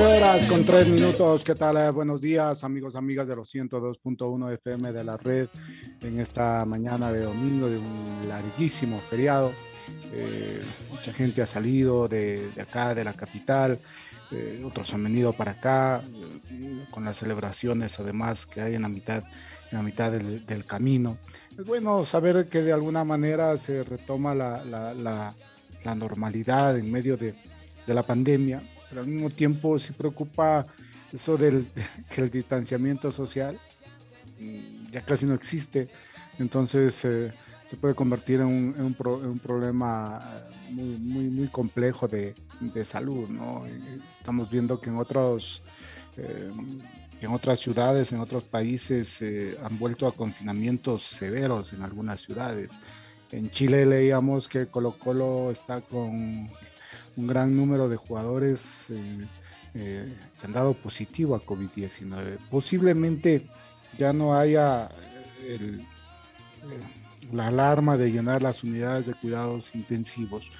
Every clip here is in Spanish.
Horas con tres minutos. ¿Qué tal? Eh, buenos días, amigos, amigas de los 102.1 FM de la red en esta mañana de domingo de un larguísimo feriado. Eh, mucha gente ha salido de, acá, de la capital. Eh, otros han venido para acá con las celebraciones, además, que hay en la mitad, en la mitad del, camino. Es bueno saber que de alguna manera se retoma la, la, la normalidad en medio de, de la pandemia al mismo tiempo sí preocupa eso del que el distanciamiento social ya casi no existe, entonces eh, se puede convertir en un, problema eh, muy, muy, muy complejo de, salud. ¿no? Estamos viendo que en otros... Eh, en otras ciudades, en otros países, han vuelto a confinamientos severos en algunas ciudades. En Chile leíamos que Colo Colo está con un gran número de jugadores eh, eh, han dado positivo a COVID-19. Posiblemente ya no haya eh, la alarma de llenar las unidades de cuidados intensivos,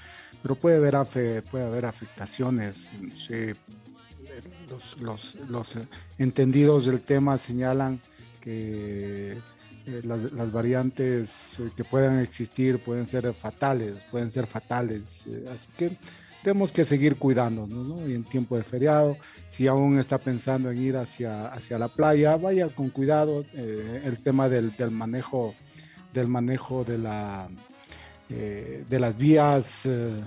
pero puede haber, puede haber afectaciones. los, los, entendidos del tema señalan que las, variantes que puedan existir pueden ser fatales, pueden ser fatales. así que tenemos que seguir cuidándonos, ¿no? Y en tiempo de feriado, si aún está pensando en ir hacia, hacia la playa, vaya con cuidado. Eh, el tema del, manejo, del manejo de la eh, de las vías, eh,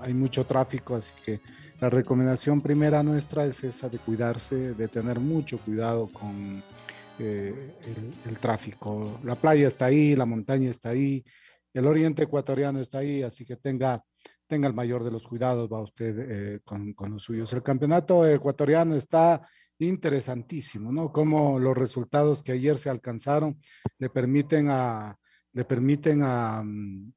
hay mucho tráfico, así que la recomendación primera nuestra es esa de cuidarse, de tener mucho cuidado con el tráfico. La playa está ahí, la montaña está ahí, el oriente ecuatoriano está ahí, así que tenga tenga el mayor de los cuidados, va usted eh, con, con, los suyos. El campeonato ecuatoriano está interesantísimo, ¿no? Como los resultados que ayer se alcanzaron le permiten a, le permiten a, mm,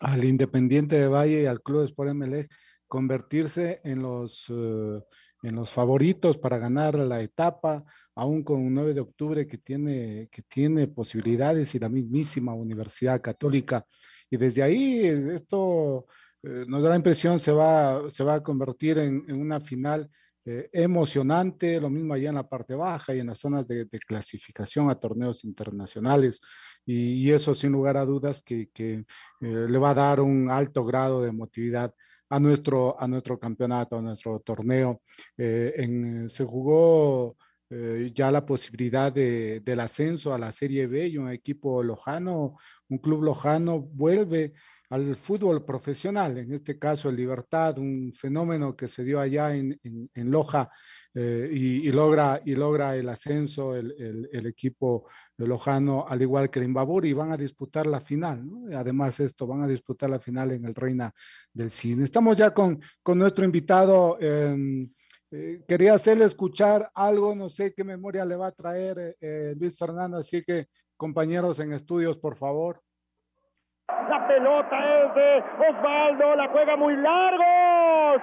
al Independiente de Valle y al Club Sport MLE convertirse en los, eh, en los favoritos para ganar la etapa, aún con un 9 de octubre que tiene, que tiene posibilidades y la mismísima Universidad Católica y desde ahí esto eh, nos da la impresión se va, se va a convertir en, una final eh, emocionante, lo mismo allá en la parte baja y en las zonas de, clasificación a torneos internacionales. Y, eso sin lugar a dudas que, que eh, le va a dar un alto grado de emotividad a nuestro, a nuestro campeonato, a nuestro torneo. en, se jugó ya la posibilidad de, del ascenso a la Serie B y un equipo lojano un club lojano vuelve al fútbol profesional, en este caso Libertad, un fenómeno que se dio allá en, Loja eh, y, logra, y logra el ascenso el, el, equipo lojano, al igual que el Imbabur, y van a disputar la final. Además, esto, van a disputar la final en el Reina del Cine. Estamos ya con, con nuestro invitado. Em, eh, quería hacerle escuchar algo, no sé qué memoria le va a traer eh, Luis Fernando, así que Compañeros en estudios, por favor. La pelota es de Osvaldo, la juega muy largo.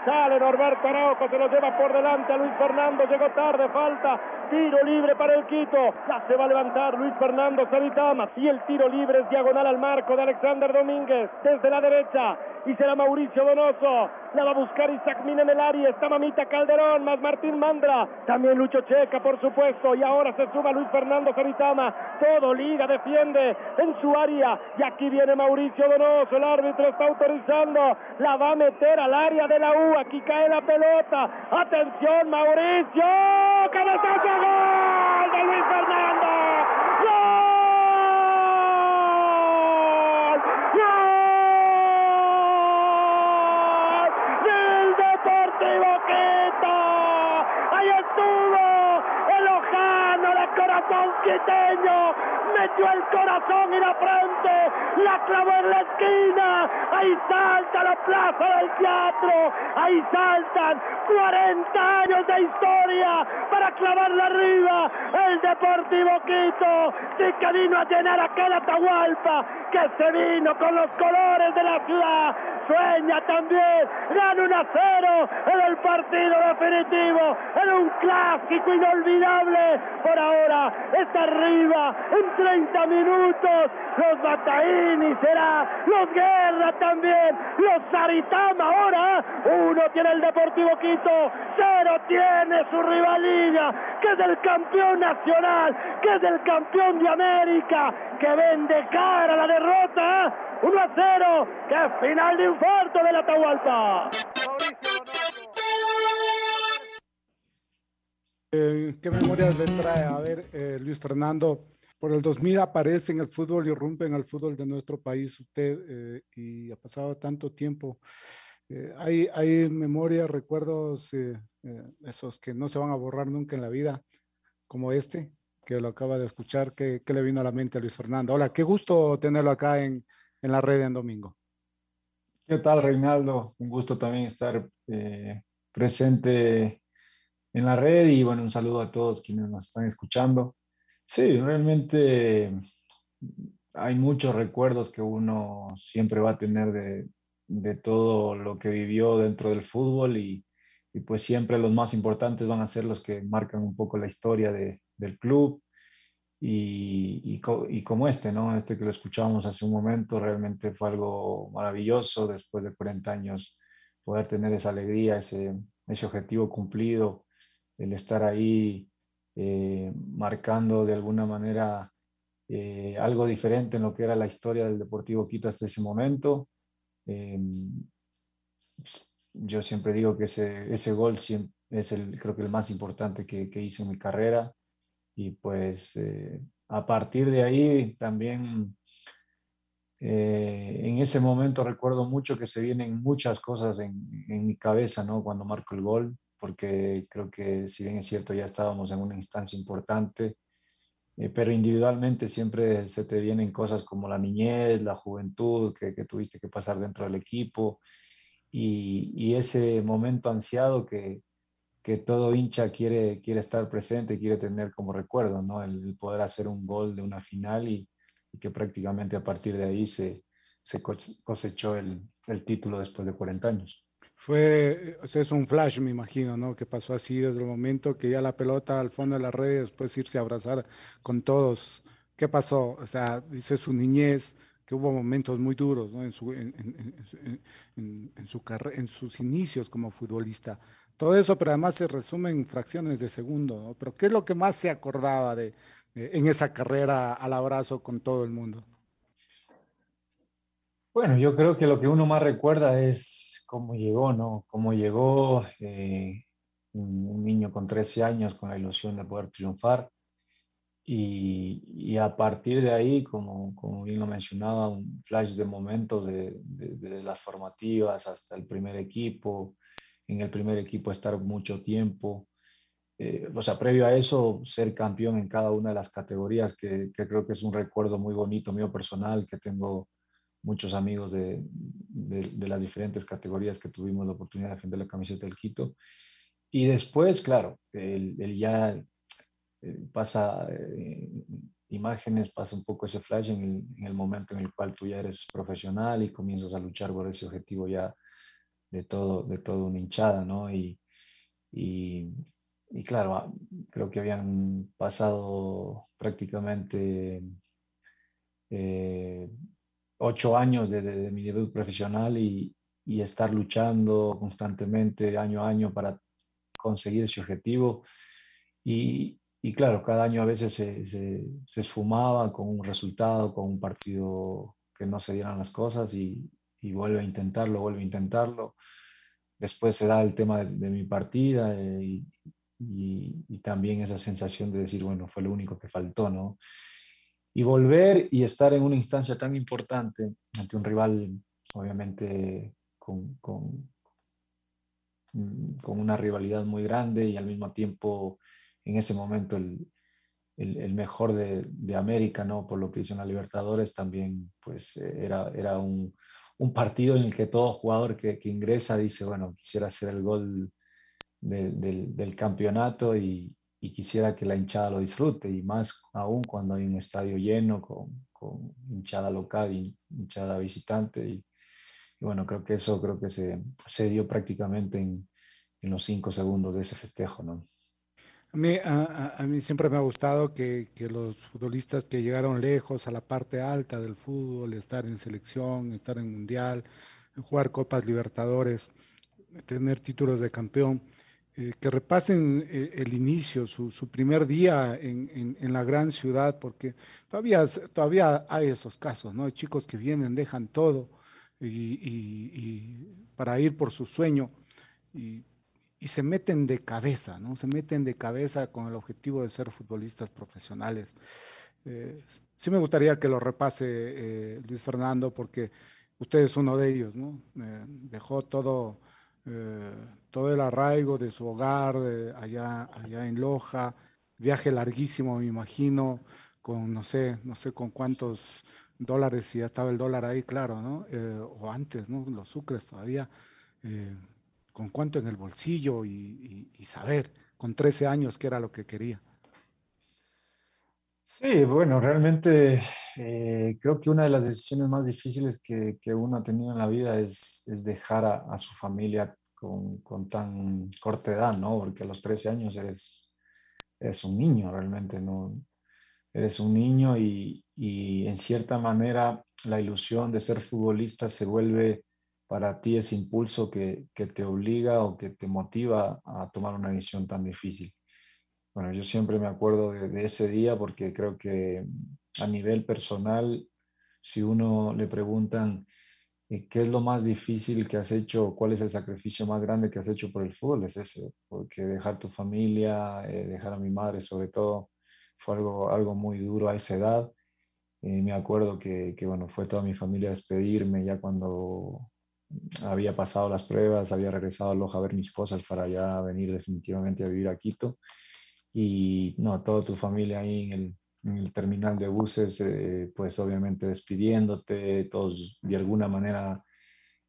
Sale Norberto Araujo, se lo lleva por delante a Luis Fernando. Llegó tarde, falta. Tiro libre para el Quito. Ya se va a levantar Luis Fernando Savitama. Y el tiro libre es diagonal al marco de Alexander Domínguez. Desde la derecha. Y será Mauricio Donoso. La va a buscar Isaac Mina en el área. Está Mamita Calderón, más Martín Mandra. También Lucho Checa, por supuesto. Y ahora se suma Luis Fernando Savitama. Todo liga, defiende en su área. Y aquí viene Mauricio Donoso. El árbitro está autorizando. La va a meter al área de la U. Aquí cae la pelota. Atención, Mauricio. ¡Cabezazo! ¡Gol de Luis Fernando! ¡Gol! ¡Gol! ¡Del Deportivo Quito! ¡Ahí estuvo el Ojano de corazón quiteño! Metió el corazón y la frente. La clavó en la esquina. Ahí salta la plaza del teatro. Ahí saltan 40 años de historia para clavarla arriba. El Deportivo Quito. Sí que vino a llenar aquel Atahualpa que se vino con los colores de la ciudad. Sueña también. Gana 1 a 0 en el partido definitivo. En un clásico inolvidable. Por ahora está arriba en 30 minutos. Los Bataini será. Los Guerra también. Los Saritama ahora. Uno tiene el Deportivo Quito. Cero tiene su rivalina. Que es el campeón nacional. Que es el campeón de América. Que vende cara la derrota. 1 a 0. Que final de infarto de la Atahualpa. Eh, ¿Qué memorias le trae? A ver, eh, Luis Fernando, por el 2000 aparece en el fútbol y irrumpe en el fútbol de nuestro país usted eh, y ha pasado tanto tiempo. Hay, hay memorias, recuerdos, esos que no se van a borrar nunca en la vida, como este, que lo acaba de escuchar. ¿Qué, qué le vino a la mente a Luis Fernando? Hola, qué gusto tenerlo acá en, en la red en domingo. ¿Qué tal, Reinaldo? Un gusto también estar eh, presente en la red y bueno, un saludo a todos quienes nos están escuchando. Sí, realmente hay muchos recuerdos que uno siempre va a tener de, de todo lo que vivió dentro del fútbol y, y, pues siempre los más importantes van a ser los que marcan un poco la historia de, del club y, y, y, como este, ¿no? Este que lo escuchábamos hace un momento, realmente fue algo maravilloso después de 40 años poder tener esa alegría, ese, ese objetivo cumplido el estar ahí eh, marcando de alguna manera eh, algo diferente en lo que era la historia del Deportivo Quito hasta ese momento. Eh, yo siempre digo que ese, ese gol es el, creo que el más importante que, que hice en mi carrera y pues eh, a partir de ahí también eh, en ese momento recuerdo mucho que se vienen muchas cosas en, en mi cabeza, ¿no? Cuando marco el gol, porque creo que si bien es cierto ya estábamos en una instancia importante, eh, pero individualmente siempre se te vienen cosas como la niñez, la juventud que, que tuviste que pasar dentro del equipo y, y ese momento ansiado que, que, todo hincha quiere, quiere estar presente, quiere tener como recuerdo, ¿no? El, el poder hacer un gol de una final y, y, que prácticamente a partir de ahí se, se cosechó el, el título después de 40 años. Fue, o sea, es un flash, me imagino, ¿no? Que pasó así desde el momento que ya la pelota al fondo de la red, después irse a abrazar con todos. ¿Qué pasó? O sea, dice su niñez, que hubo momentos muy duros, ¿no? En, su, en, en, en su en sus inicios como futbolista. Todo eso, pero además se resume en fracciones de segundo, ¿no? Pero ¿qué es lo que más se acordaba de, de en esa carrera al abrazo con todo el mundo? Bueno, yo creo que lo que uno más recuerda es cómo llegó, ¿no? Cómo llegó eh, un, un, niño con 13 años con la ilusión de poder triunfar. Y, y a partir de ahí, como, como, bien lo mencionaba, un flash de momentos de, de, de, las formativas hasta el primer equipo, en el primer equipo estar mucho tiempo. Eh, o sea, previo a eso, ser campeón en cada una de las categorías, que, creo que es un recuerdo muy bonito mío personal, que tengo muchos amigos de, las diferentes categorías que tuvimos la oportunidad de defender la camiseta del Quito. Y después, claro, el, el ya eh, pasa eh, imágenes, pasa un poco ese flash en el, en el, momento en el cual tú ya eres profesional y comienzas a luchar por ese objetivo ya de todo, de todo una hinchada, ¿no? Y, y, claro, ah, creo que habían pasado prácticamente eh, ocho años de, mi debut profesional y, y, estar luchando constantemente año a año para conseguir ese objetivo. Y, y claro, cada año a veces se, se, se, esfumaba con un resultado, con un partido que no se dieran las cosas y, y vuelve a intentarlo, vuelve a intentarlo. Después se da el tema de, de mi partida eh, y, y, también esa sensación de decir, bueno, fue lo único que faltó, ¿no? y volver y estar en una instancia tan importante ante un rival, obviamente, con, con, mm, con una rivalidad muy grande y al mismo tiempo en ese momento el, el, mejor de, de, América, ¿no? Por lo que hizo en la Libertadores, también pues eh, era, era un, un, partido en el que todo jugador que, que, ingresa dice, bueno, quisiera hacer el gol del, campeonato y, y, quisiera que la hinchada lo disfrute, y más aún cuando hay un estadio lleno con, con hinchada local y hinchada visitante. Y, bueno, creo que eso creo que se, se dio prácticamente en, en los cinco segundos de ese festejo, ¿no? A mí, a, mí, siempre me ha gustado que, los futbolistas que llegaron lejos a la parte alta del fútbol, estar en selección, estar en mundial, jugar Copas Libertadores, tener títulos de campeón, eh, que repasen eh, el inicio, su, primer día en, la gran ciudad, porque todavía, todavía hay esos casos, ¿no? Hay chicos que vienen, dejan todo y, para ir por su sueño. Y y se meten de cabeza, ¿no? Se meten de cabeza con el objetivo de ser futbolistas profesionales. Eh, sí me gustaría que lo repase eh, Luis Fernando porque usted es uno de ellos, ¿no? dejó todo, eh, todo el arraigo de su hogar allá, allá en Loja, viaje larguísimo, me imagino, con no sé, no sé con cuántos dólares, si ya estaba el dólar ahí, claro, ¿no? o antes, ¿no? Los sucres todavía con cuánto en el bolsillo y, saber con 13 años qué era lo que quería. Sí, bueno, realmente eh, creo que una de las decisiones más difíciles que, uno ha tenido en la vida es, dejar a, su familia con, tan corta edad, ¿no? Porque a los 13 años eres, eres un niño realmente, ¿no? Eres un niño y, y en cierta manera la ilusión de ser futbolista se vuelve para ti ese impulso que, que, te obliga o que te motiva a tomar una decisión tan difícil. Bueno, yo siempre me acuerdo de, ese día porque creo que a nivel personal, si uno le preguntan eh, qué es lo más difícil que has hecho, cuál es el sacrificio más grande que has hecho por el fútbol, es ese, porque dejar tu familia, eh, dejar a mi madre sobre todo, fue algo, algo muy duro a esa edad. Eh, me acuerdo que, que, bueno, fue toda mi familia a despedirme ya cuando había pasado las pruebas, había regresado a Loja a ver mis cosas para ya venir definitivamente a vivir a Quito. Y no, toda tu familia ahí en el, terminal de buses, eh, pues obviamente despidiéndote, todos de alguna manera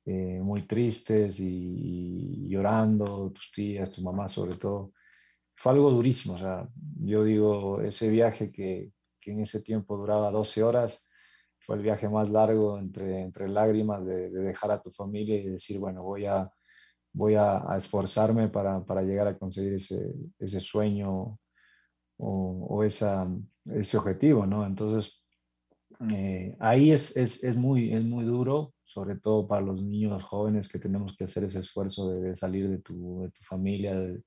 eh, muy tristes y, llorando, tus tías, tu mamá sobre todo. Fue algo durísimo, o sea, yo digo, ese viaje que, que en ese tiempo duraba 12 horas, fue el viaje más largo entre, entre lágrimas de, dejar a tu familia y decir, bueno, voy a, voy a, esforzarme para, para, llegar a conseguir ese, ese sueño o, o esa, ese objetivo, ¿no? Entonces, eh, ahí es, es, es, muy, es muy duro, sobre todo para los niños jóvenes que tenemos que hacer ese esfuerzo de, salir de tu, de tu familia, de,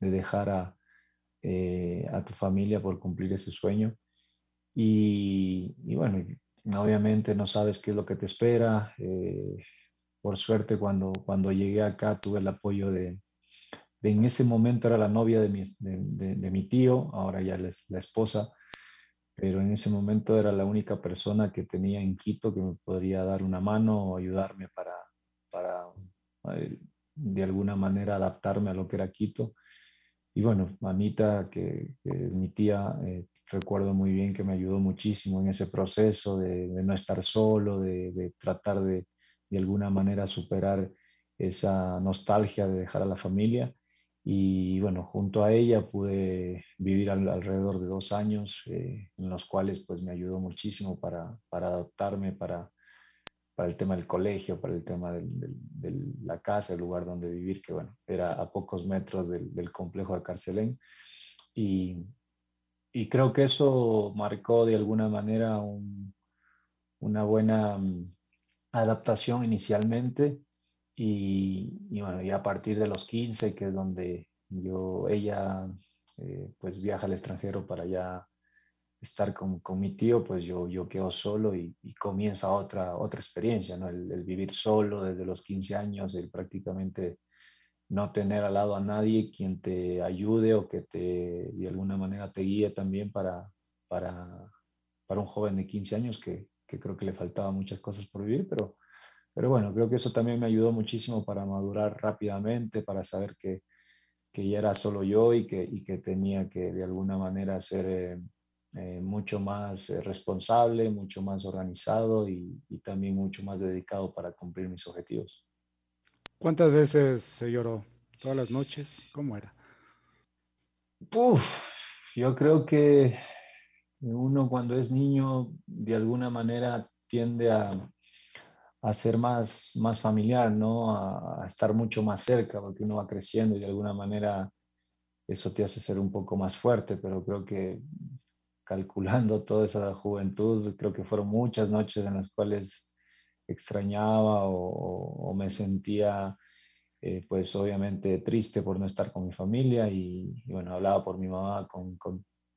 de dejar a, eh, a tu familia por cumplir ese sueño. Y, y, bueno, obviamente no sabes qué es lo que te espera. Eh, por suerte, cuando, cuando llegué acá tuve el apoyo de, en ese momento era la novia de mi, de, mi tío, ahora ya es la esposa, pero en ese momento era la única persona que tenía en Quito que me podría dar una mano o ayudarme para, para eh, de alguna manera adaptarme a lo que era Quito. Y bueno, Anita, que, que es mi tía, eh, recuerdo muy bien que me ayudó muchísimo en ese proceso de, no estar solo, de, tratar de, de alguna manera superar esa nostalgia de dejar a la familia. Y bueno, junto a ella pude vivir alrededor de dos años, eh, en los cuales pues me ayudó muchísimo para, para adaptarme, para, para el tema del colegio, para el tema de la casa, el lugar donde vivir, que bueno, era a pocos metros del, complejo de Carcelén. Y, y creo que eso marcó de alguna manera una buena mm, adaptación inicialmente y, y, bueno, y a partir de los 15, que es donde yo, ella eh, pues viaja al extranjero para ya estar con, con, mi tío, pues yo, yo quedo solo y, comienza otra, otra experiencia, ¿no? El, el, vivir solo desde los 15 años, el prácticamente no tener al lado a nadie quien te ayude o que te de alguna manera te guíe también para, para, para un joven de 15 años que, que, creo que le faltaba muchas cosas por vivir, pero pero bueno, creo que eso también me ayudó muchísimo para madurar rápidamente, para saber que, que ya era solo yo y que, y que tenía que de alguna manera ser eh, eh, mucho más eh, responsable, mucho más organizado y, y, también mucho más dedicado para cumplir mis objetivos. ¿Cuántas veces se lloró? ¿Todas las noches? ¿Cómo era? Uf, yo creo que uno cuando es niño de alguna manera tiende a, a ser más, más familiar, ¿no? A, a, estar mucho más cerca, porque uno va creciendo y de alguna manera eso te hace ser un poco más fuerte, pero creo que calculando toda esa juventud, creo que fueron muchas noches en las cuales extrañaba o, me sentía, eh, pues obviamente triste por no estar con mi familia y, y bueno, hablaba por mi mamá con,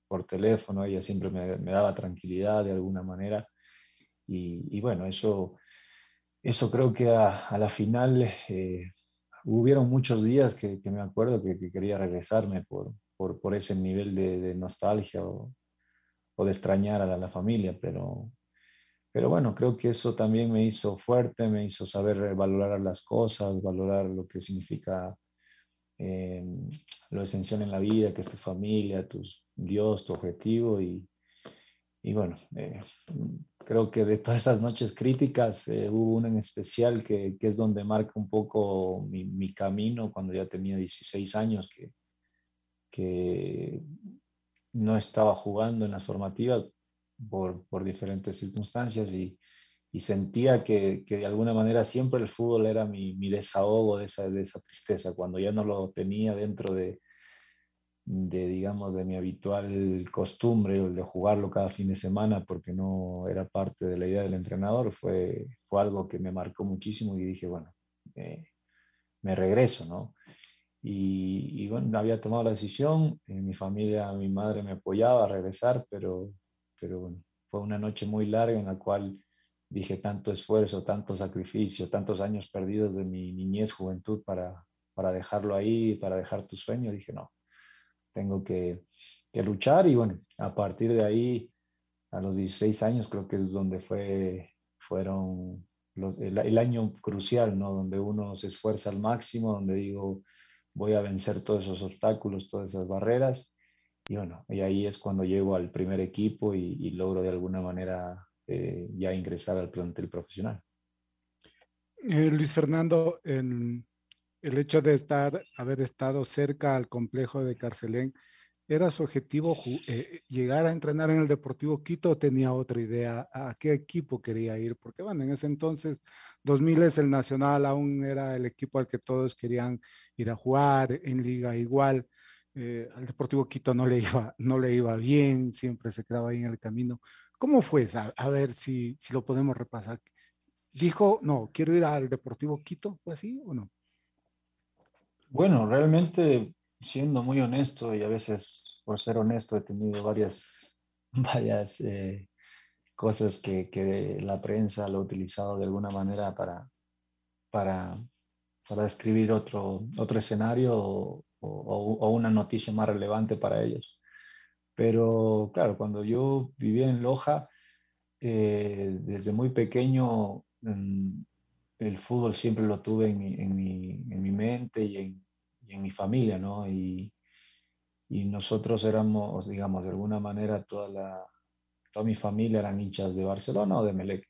por teléfono, ella siempre me, daba tranquilidad de alguna manera y, bueno, eso eso creo que a, la final eh, hubieron muchos días que, me acuerdo que, que, quería regresarme por, por, ese nivel de, nostalgia o, de extrañar a la, familia, pero, pero bueno, creo que eso también me hizo fuerte, me hizo saber valorar las cosas, valorar lo que significa eh, lo esencial en la vida, que es tu familia, tus Dios, tu objetivo y, y bueno, eh, creo que de todas esas noches críticas eh, hubo una en especial que, que, es donde marca un poco mi, mi, camino cuando ya tenía 16 años, que, que no estaba jugando en las formativas por, por diferentes circunstancias y, y sentía que, que, de alguna manera siempre el fútbol era mi, mi desahogo de esa, de esa tristeza, cuando ya no lo tenía dentro de, de, digamos, de mi habitual costumbre, el de jugarlo cada fin de semana, porque no era parte de la idea del entrenador, fue, fue algo que me marcó muchísimo y dije, bueno, eh, me regreso, ¿no? Y, y, bueno, había tomado la decisión, en mi familia, mi madre me apoyaba a regresar, pero, pero bueno, fue una noche muy larga en la cual dije tanto esfuerzo, tanto sacrificio, tantos años perdidos de mi niñez, juventud para, para dejarlo ahí, para dejar tu sueño, dije, no, tengo que, luchar y bueno, a partir de ahí, a los 16 años creo que es donde fue, fueron el, el, año crucial, ¿no? Donde uno se esfuerza al máximo, donde digo, voy a vencer todos esos obstáculos, todas esas barreras. Y bueno, y ahí es cuando llego al primer equipo y, logro de alguna manera eh, ya ingresar al plantel profesional. Eh, Luis Fernando, en, el hecho de estar, haber estado cerca al complejo de Carcelén, ¿era su objetivo eh, llegar a entrenar en el Deportivo Quito o tenía otra idea? ¿A qué equipo quería ir? Porque bueno, en ese entonces, 2000 es el Nacional, aún era el equipo al que todos querían ir a jugar en liga igual. Eh, al Deportivo Quito no le, iba, no le iba bien, siempre se quedaba ahí en el camino. ¿Cómo fue? A, a ver si, si lo podemos repasar. Dijo, no, quiero ir al Deportivo Quito, ¿fue así o no? Bueno, realmente, siendo muy honesto, y a veces por ser honesto he tenido varias, varias eh, cosas que, que, la prensa lo ha utilizado de alguna manera para, para, para describir otro, otro escenario o, o, o, una noticia más relevante para ellos. Pero claro, cuando yo vivía en Loja, eh, desde muy pequeño mm, el fútbol siempre lo tuve en mi, en mi, en mi mente y en, y en, mi familia, ¿no? Y, y, nosotros éramos, digamos, de alguna manera, toda, la, toda mi familia eran hinchas de Barcelona o de Melec.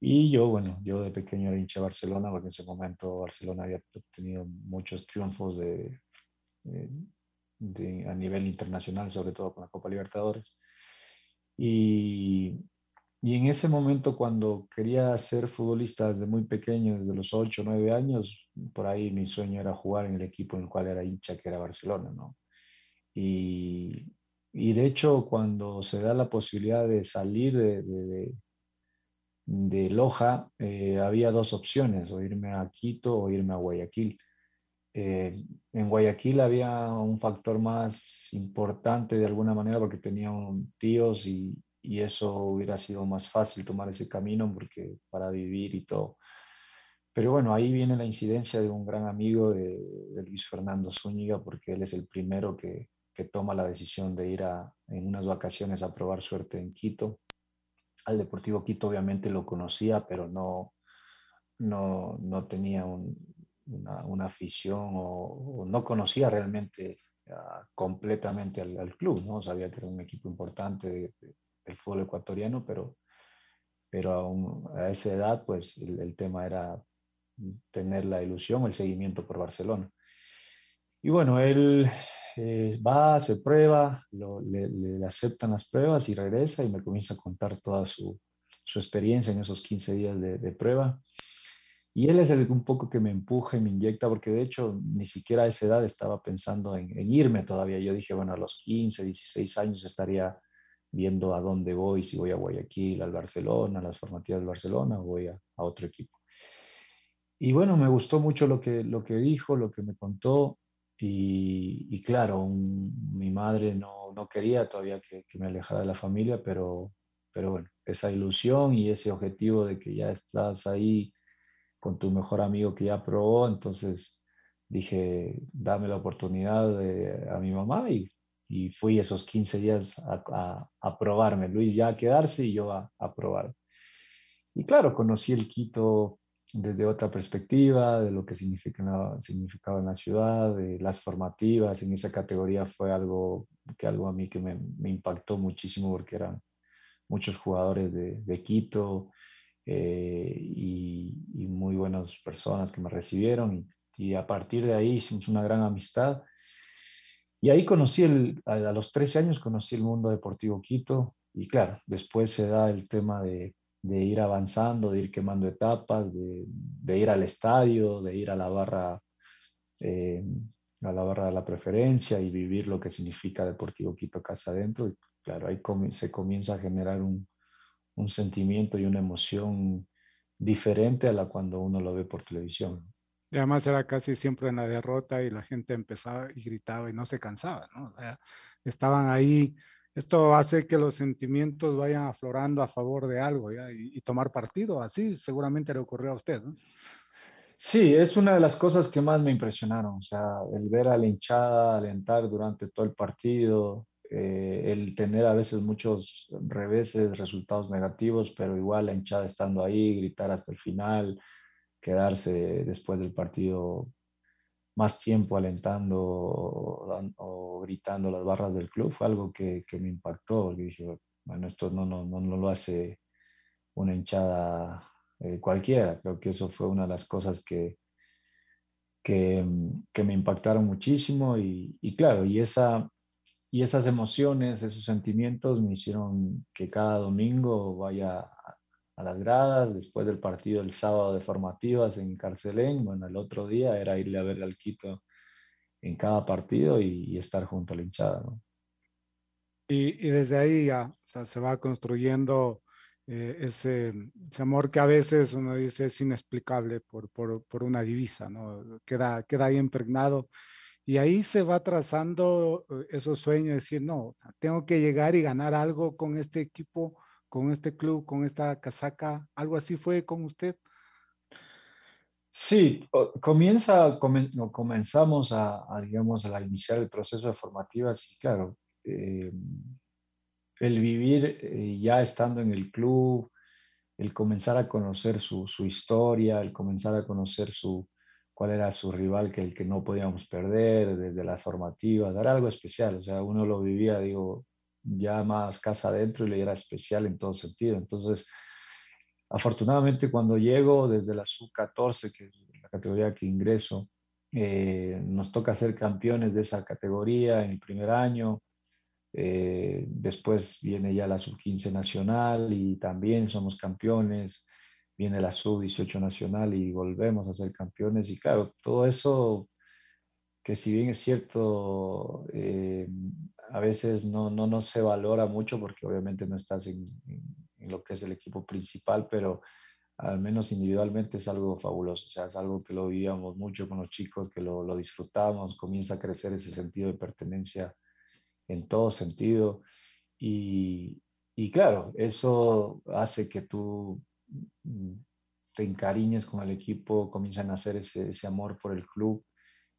Y yo, bueno, yo de pequeño era hincha de Barcelona porque en ese momento Barcelona había tenido muchos triunfos de, de, a nivel internacional, sobre todo con la Copa Libertadores. Y, y en ese momento, cuando quería ser futbolista desde muy pequeño, desde los 8 o 9 años, por ahí mi sueño era jugar en el equipo en el cual era hincha, que era Barcelona, ¿no? Y, y de hecho, cuando se da la posibilidad de salir de, de, de Loja, eh, había dos opciones, o irme a Quito o irme a Guayaquil. Eh, en Guayaquil había un factor más importante de alguna manera porque tenía un, tíos y, y eso hubiera sido más fácil tomar ese camino porque para vivir y todo. Pero bueno, ahí viene la incidencia de un gran amigo de, de Luis Fernando Zúñiga porque él es el primero que, que toma la decisión de ir a, en unas vacaciones a probar suerte en Quito. Al Deportivo Quito obviamente lo conocía, pero no, no, no tenía una, una, afición o, no conocía realmente ah, completamente al, club, ¿no? Sabía que era un equipo importante del fútbol ecuatoriano, pero, pero a, esa edad, pues el, tema era tener la ilusión, el seguimiento por Barcelona. Y bueno, él eh, va, hace prueba, le, aceptan las pruebas y regresa y me comienza a contar toda su, su experiencia en esos 15 días de, prueba. Y él es el un poco que me empuja y me inyecta, porque de hecho ni siquiera a esa edad estaba pensando en, en, irme todavía. Yo dije, bueno, a los 15, 16 años estaría viendo a dónde voy, si voy a Guayaquil, al Barcelona, a las formativas del Barcelona o voy a, a, otro equipo. Y bueno, me gustó mucho lo que, lo que dijo, lo que me contó. Y, y claro, mi madre no, no quería todavía que, que, me alejara de la familia, pero, pero bueno, esa ilusión y ese objetivo de que ya estás ahí con tu mejor amigo que ya probó, entonces dije, dame la oportunidad a mi mamá y, y, fui esos 15 días a, a, probarme, Luis ya a quedarse y yo a, a probar. Y claro, conocí el Quito desde otra perspectiva, de lo que significaba, significaba en la ciudad, de las formativas, en esa categoría fue algo que algo a mí que me, me impactó muchísimo porque eran muchos jugadores de, de Quito eh, y, muy buenas personas que me recibieron y, a partir de ahí hicimos una gran amistad y ahí conocí, el, a, los 13 años conocí el mundo deportivo Quito y claro, después se da el tema de ir avanzando, de ir quemando etapas, de, de ir al estadio, de ir a la barra eh, a la barra de la preferencia y vivir lo que significa Deportivo Quito casa adentro. Y claro, ahí se comienza a generar un, un, sentimiento y una emoción diferente a la cuando uno lo ve por televisión. Y además era casi siempre en la derrota y la gente empezaba y gritaba y no se cansaba, ¿no? O sea, estaban ahí esto hace que los sentimientos vayan aflorando a favor de algo ¿ya? Y, y, tomar partido. Así seguramente le ocurrió a usted. ¿no? Sí, es una de las cosas que más me impresionaron. O sea, el ver a la hinchada alentar durante todo el partido, eh, el tener a veces muchos reveses, resultados negativos, pero igual la hinchada estando ahí, gritar hasta el final, quedarse después del partido más tiempo alentando o, o, gritando las barras del club fue algo que, que me impactó. Y dije, bueno, esto no, no, no, no lo hace una hinchada eh, cualquiera. Creo que eso fue una de las cosas que, que, que me impactaron muchísimo y, claro, y, esa, y esas emociones, esos sentimientos me hicieron que cada domingo vaya a las gradas, después del partido el sábado de formativas en Carcelén, bueno, el otro día era irle a ver al Quito en cada partido y, y estar junto a la hinchada, ¿no? Y, y, desde ahí ya o sea, se va construyendo eh, ese, ese, amor que a veces uno dice es inexplicable por, por, por, una divisa, ¿no? Queda, queda ahí impregnado. Y ahí se va trazando eh, esos sueños, decir, no, tengo que llegar y ganar algo con este equipo con este club, con esta casaca? ¿Algo así fue con usted? Sí, comienza, comenzamos a, digamos, a iniciar el proceso de formativas y claro, eh, el vivir eh, ya estando en el club, el comenzar a conocer su, su, historia, el comenzar a conocer su, cuál era su rival que el que no podíamos perder desde las formativas, era algo especial, o sea, uno lo vivía, digo, ya más casa adentro y le era especial en todo sentido. Entonces, afortunadamente cuando llego desde la sub-14, que es la categoría que ingreso, eh, nos toca ser campeones de esa categoría en el primer año. Eh, después viene ya la sub-15 nacional y también somos campeones. Viene la sub-18 nacional y volvemos a ser campeones. Y claro, todo eso que si bien es cierto, eh, a veces no, no, no, se valora mucho porque obviamente no estás en, en, lo que es el equipo principal, pero al menos individualmente es algo fabuloso, o sea, es algo que lo vivíamos mucho con los chicos, que lo, lo disfrutamos, comienza a crecer ese sentido de pertenencia en todo sentido. Y, y claro, eso hace que tú te encariñes con el equipo, comienzan a hacer ese, amor por el club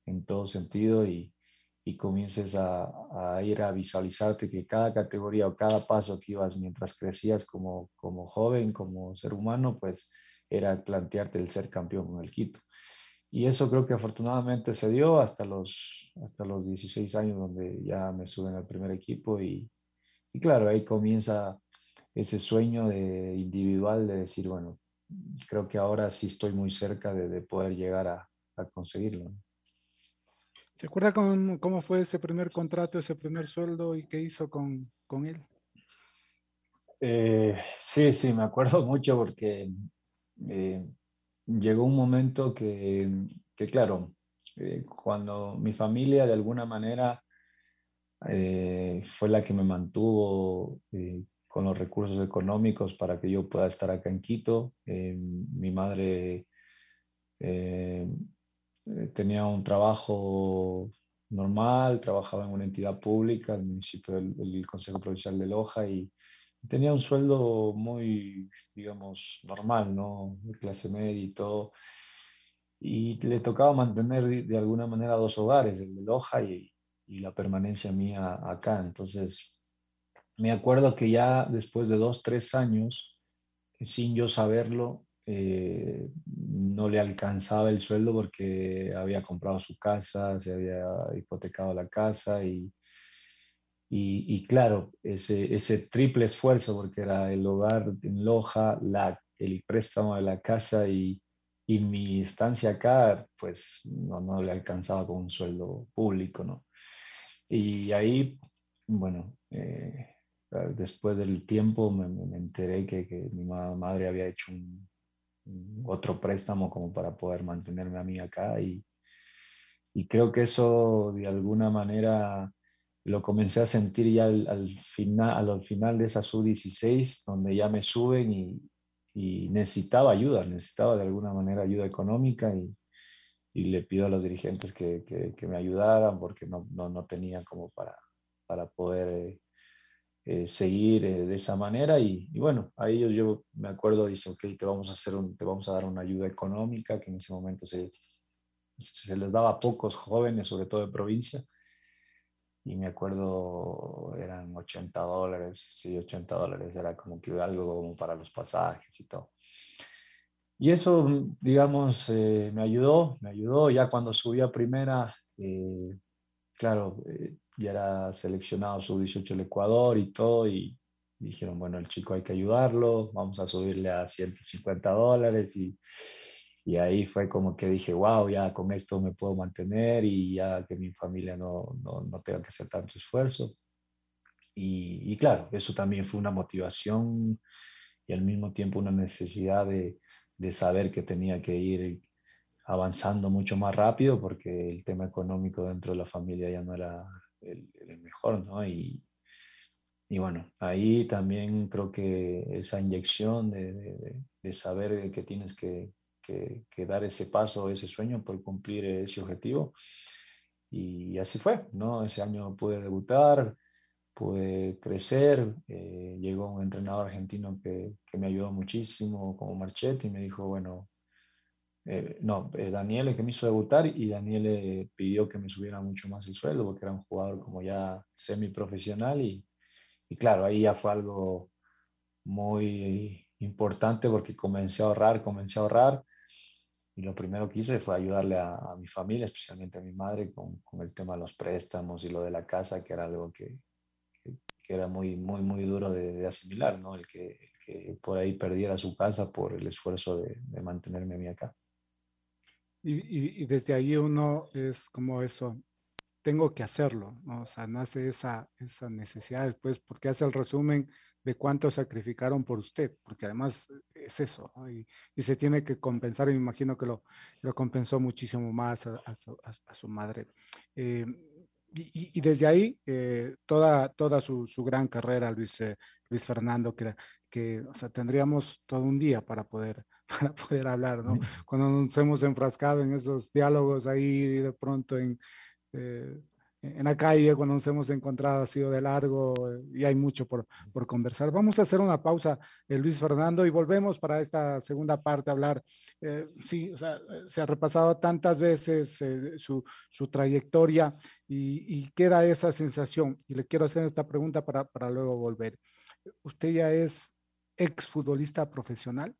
en todo sentido y, y comiences a, a, ir a visualizarte que cada categoría o cada paso que ibas mientras crecías como, como joven, como ser humano, pues era plantearte el ser campeón con el Quito. Y eso creo que afortunadamente se dio hasta los, hasta los 16 años donde ya me suben al primer equipo y, y claro, ahí comienza ese sueño de individual de decir, bueno, creo que ahora sí estoy muy cerca de, de poder llegar a, a conseguirlo. ¿Se acuerda con, cómo fue ese primer contrato, ese primer sueldo y qué hizo con, con él? Eh, sí, sí, me acuerdo mucho porque eh, llegó un momento que, que claro, eh, cuando mi familia de alguna manera fue la que me mantuvo con los recursos económicos para que yo pueda estar acá en Quito. mi madre tenía un trabajo normal, trabajaba en una entidad pública, el municipio del Consejo Provincial de Loja y tenía un sueldo muy, digamos, normal, ¿no? De clase media y todo. Y le tocaba mantener de alguna manera dos hogares, el de Loja y la permanencia mía acá. Entonces, me acuerdo que ya después de dos, tres años, sin yo saberlo, eh, no le alcanzaba el sueldo porque había comprado su casa, se había hipotecado la casa y, y, claro, ese, ese, triple esfuerzo, porque era el hogar en Loja, la, el préstamo de la casa y, y mi estancia acá, pues no, no, le alcanzaba con un sueldo público, ¿no? Y ahí, bueno, eh, después del tiempo me, enteré que, que, mi madre había hecho un, otro préstamo como para poder mantenerme a mí acá y, y creo que eso de alguna manera lo comencé a sentir ya al, final, al final de esa sub-16, donde ya me suben y, necesitaba ayuda, necesitaba de alguna manera ayuda económica y, y le pido a los dirigentes que, que, que me ayudaran porque no, no, no, tenía como para, para poder eh, seguir eh, de esa manera y, y, bueno, a ellos yo me acuerdo, dice, ok, te vamos a, hacer un, te vamos a dar una ayuda económica que en ese momento se, se les daba a pocos jóvenes, sobre todo de provincia y me acuerdo eran 80 dólares, sí, 80 dólares, era como que algo como para los pasajes y todo. Y eso, digamos, eh, me ayudó, me ayudó. Ya cuando subí a primera, eh, claro, eh, ya era seleccionado sub-18 el Ecuador y todo, y dijeron, bueno, el chico hay que ayudarlo, vamos a subirle a 150 dólares y y ahí fue como que dije, wow, ya con esto me puedo mantener y ya que mi familia no, no, no tenga que hacer tanto esfuerzo. Y, y, claro, eso también fue una motivación y al mismo tiempo una necesidad de, de saber que tenía que ir avanzando mucho más rápido porque el tema económico dentro de la familia ya no era el, mejor, ¿no? Y, y bueno, ahí también creo que esa inyección de, de, de saber que tienes que, que, dar ese paso, ese sueño por cumplir ese objetivo. Y así fue, ¿no? Ese año pude debutar, pude crecer, eh, llegó un entrenador argentino que, que, me ayudó muchísimo, como Marchetti, y me dijo, bueno, eh, no, eh, Daniel que me hizo debutar y Daniel pidió que me subiera mucho más el sueldo porque era un jugador como ya semiprofesional y, y claro, ahí ya fue algo muy importante porque comencé a ahorrar, comencé a ahorrar y lo primero que hice fue ayudarle a, mi familia, especialmente a mi madre, con, con, el tema de los préstamos y lo de la casa, que era algo que, que, era muy, muy, muy duro de, asimilar, ¿no? El que, que, por ahí perdiera su casa por el esfuerzo de, de mantenerme a mí acá. Y, y, y, desde ahí uno es como eso, tengo que hacerlo, ¿no? O sea, nace esa, esa necesidad después, porque hace el resumen de cuánto sacrificaron por usted, porque además es eso, ¿no? y, y, se tiene que compensar, y me imagino que lo, lo compensó muchísimo más a, a, su, a su, madre. Eh, y, y, desde ahí, eh, toda, toda su, su, gran carrera, Luis, eh, Luis Fernando, que, que o sea, tendríamos todo un día para poder, para poder hablar, ¿no? Cuando nos hemos enfrascado en esos diálogos ahí de pronto en eh, en la calle cuando nos hemos encontrado ha sido de largo eh, y hay mucho por, por conversar. Vamos a hacer una pausa, eh, Luis Fernando, y volvemos para esta segunda parte a hablar. Eh, sí, o sea, eh, se ha repasado tantas veces su, su, trayectoria y, y, queda esa sensación. Y le quiero hacer esta pregunta para, para luego volver. ¿Usted ya es exfutbolista profesional?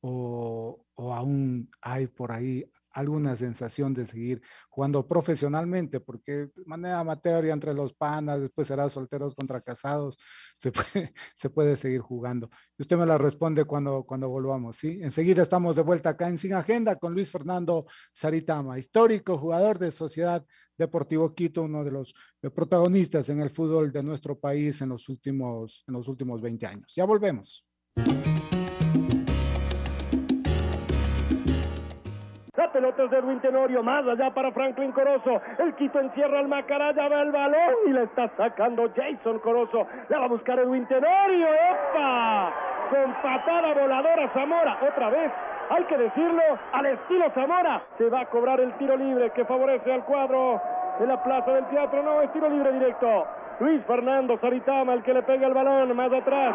O, o aún hay por ahí alguna sensación de seguir jugando profesionalmente, porque de manera amateur y entre los panas, después será solteros contra casados, se puede, se puede seguir jugando. Y usted me la responde cuando, cuando volvamos, ¿sí? Enseguida estamos de vuelta acá en Sin Agenda con Luis Fernando Saritama, histórico jugador de Sociedad Deportivo Quito, uno de los protagonistas en el fútbol de nuestro país en los últimos, en los últimos 20 años. Ya volvemos. La pelota es de Edwin Tenorio, más allá para Franklin Corozo. El Quito encierra al Macará, ya va el balón y le está sacando Jason Corozo. La va a buscar Edwin Tenorio, ¡epa! Con patada voladora Zamora, otra vez. Hay que decirlo, al estilo Zamora. Se va a cobrar el tiro libre que favorece al cuadro de la plaza del teatro. No, es tiro libre directo. Luis Fernando Saritama, el que le pega el balón más atrás.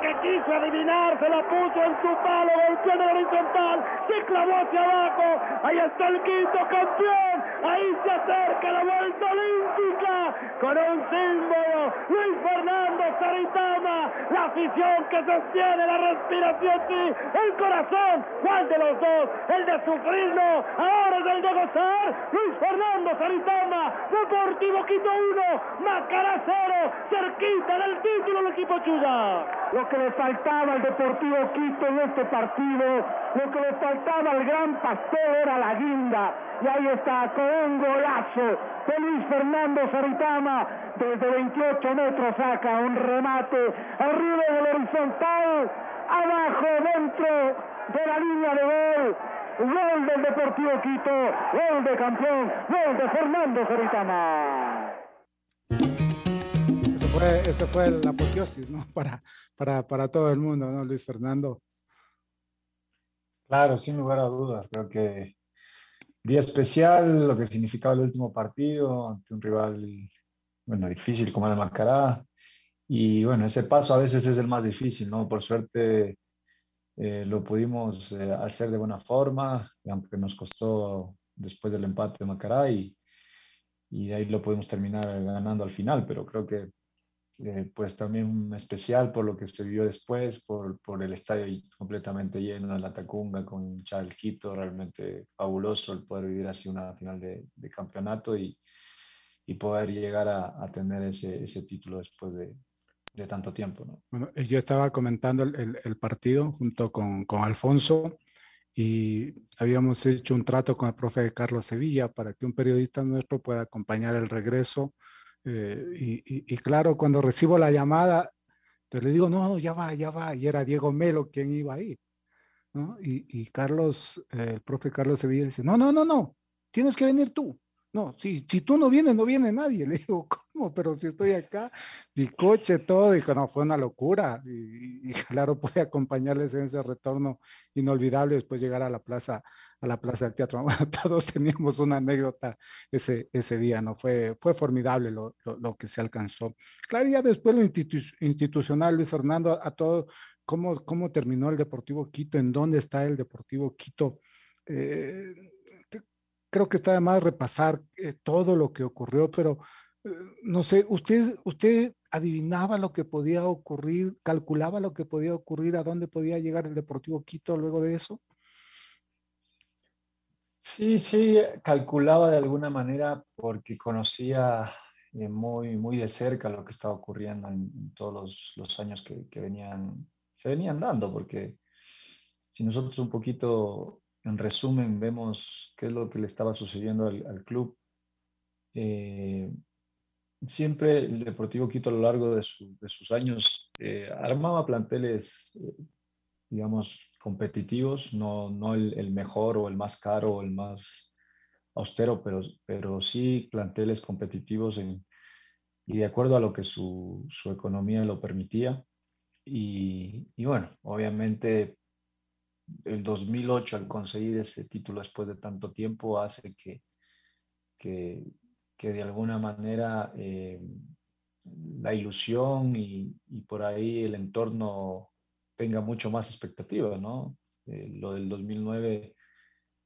Que quiso adivinar, se la puso en su palo, golpeó en el horizontal, se clavó hacia abajo, ahí está el quinto campeón, ahí se acerca la vuelta olímpica, con un símbolo, Luis Fernando Saritama, la afición que sostiene la respiración, sí, el corazón, ¿cuál de los dos? El de sufrir no, ahora es el de gozar, Luis Fernando Saritama, Deportivo Quito 1, Macará 0, cerquita del título el equipo Chuya. Lo que le faltaba al Deportivo Quito en este partido, lo que le faltaba al gran pastor era la guinda. Y ahí está, con un golazo de Luis Fernando Saritama, desde 28 metros saca un remate arriba del horizontal, abajo, dentro de la línea de gol. Gol del Deportivo Quito, gol de campeón, gol de Fernando Saritama. Eso fue, eso fue la apoteosis, ¿no? Para, para, para todo el mundo, ¿no, Luis Fernando? Claro, sin lugar a dudas. Creo que día especial, lo que significaba el último partido ante un rival, bueno, difícil como el Macará. Y bueno, ese paso a veces es el más difícil, ¿no? Por suerte eh, lo pudimos eh, hacer de buena forma, aunque nos costó después del empate de Macará y, y ahí lo pudimos terminar ganando al final, pero creo que eh, pues también especial por lo que se vio después, por, por el estadio completamente lleno de la Tacunga con Chalquito, realmente fabuloso el poder vivir así una final de, de campeonato y, y, poder llegar a, a tener ese, ese, título después de, de, tanto tiempo. ¿no? Bueno, yo estaba comentando el, el, el partido junto con, con Alfonso y habíamos hecho un trato con el profe Carlos Sevilla para que un periodista nuestro pueda acompañar el regreso eh, y, claro, cuando recibo la llamada, te le digo, no, ya va, ya va, y era Diego Melo quien iba ahí. ¿no? Y, Carlos, eh, el profe Carlos Sevilla dice, no, no, no, no, tienes que venir tú. No, si, si tú no vienes, no viene nadie. Le digo, ¿cómo? Pero si estoy acá, mi coche, todo, que no, fue una locura. Y, y, claro, puede acompañarles en ese retorno inolvidable después llegar a la plaza a la Plaza del Teatro. todos teníamos una anécdota ese, ese día, ¿no? Fue, fue formidable lo, lo, que se alcanzó. Claro, ya después lo institu institucional, Luis Fernando, a, a, todo, cómo, cómo terminó el Deportivo Quito, en dónde está el Deportivo Quito. Eh, creo que está de más repasar eh, todo lo que ocurrió, pero eh, no sé, usted, usted adivinaba lo que podía ocurrir, calculaba lo que podía ocurrir, a dónde podía llegar el Deportivo Quito luego de eso. Sí, sí, calculaba de alguna manera porque conocía eh, muy, muy de cerca lo que estaba ocurriendo en, todos los, años que, venían, se venían dando, porque si nosotros un poquito, en resumen, vemos qué es lo que le estaba sucediendo al, club, eh, siempre el Deportivo Quito a lo largo de, su, de sus años eh, armaba planteles, digamos, competitivos, no, no el, mejor o el más caro o el más austero, pero, pero sí planteles competitivos en, y de acuerdo a lo que su, su economía lo permitía. Y, y, bueno, obviamente el 2008 al conseguir ese título después de tanto tiempo hace que, que, que de alguna manera eh, la ilusión y, por ahí el entorno tenga mucho más expectativa, ¿no? Eh, lo del 2009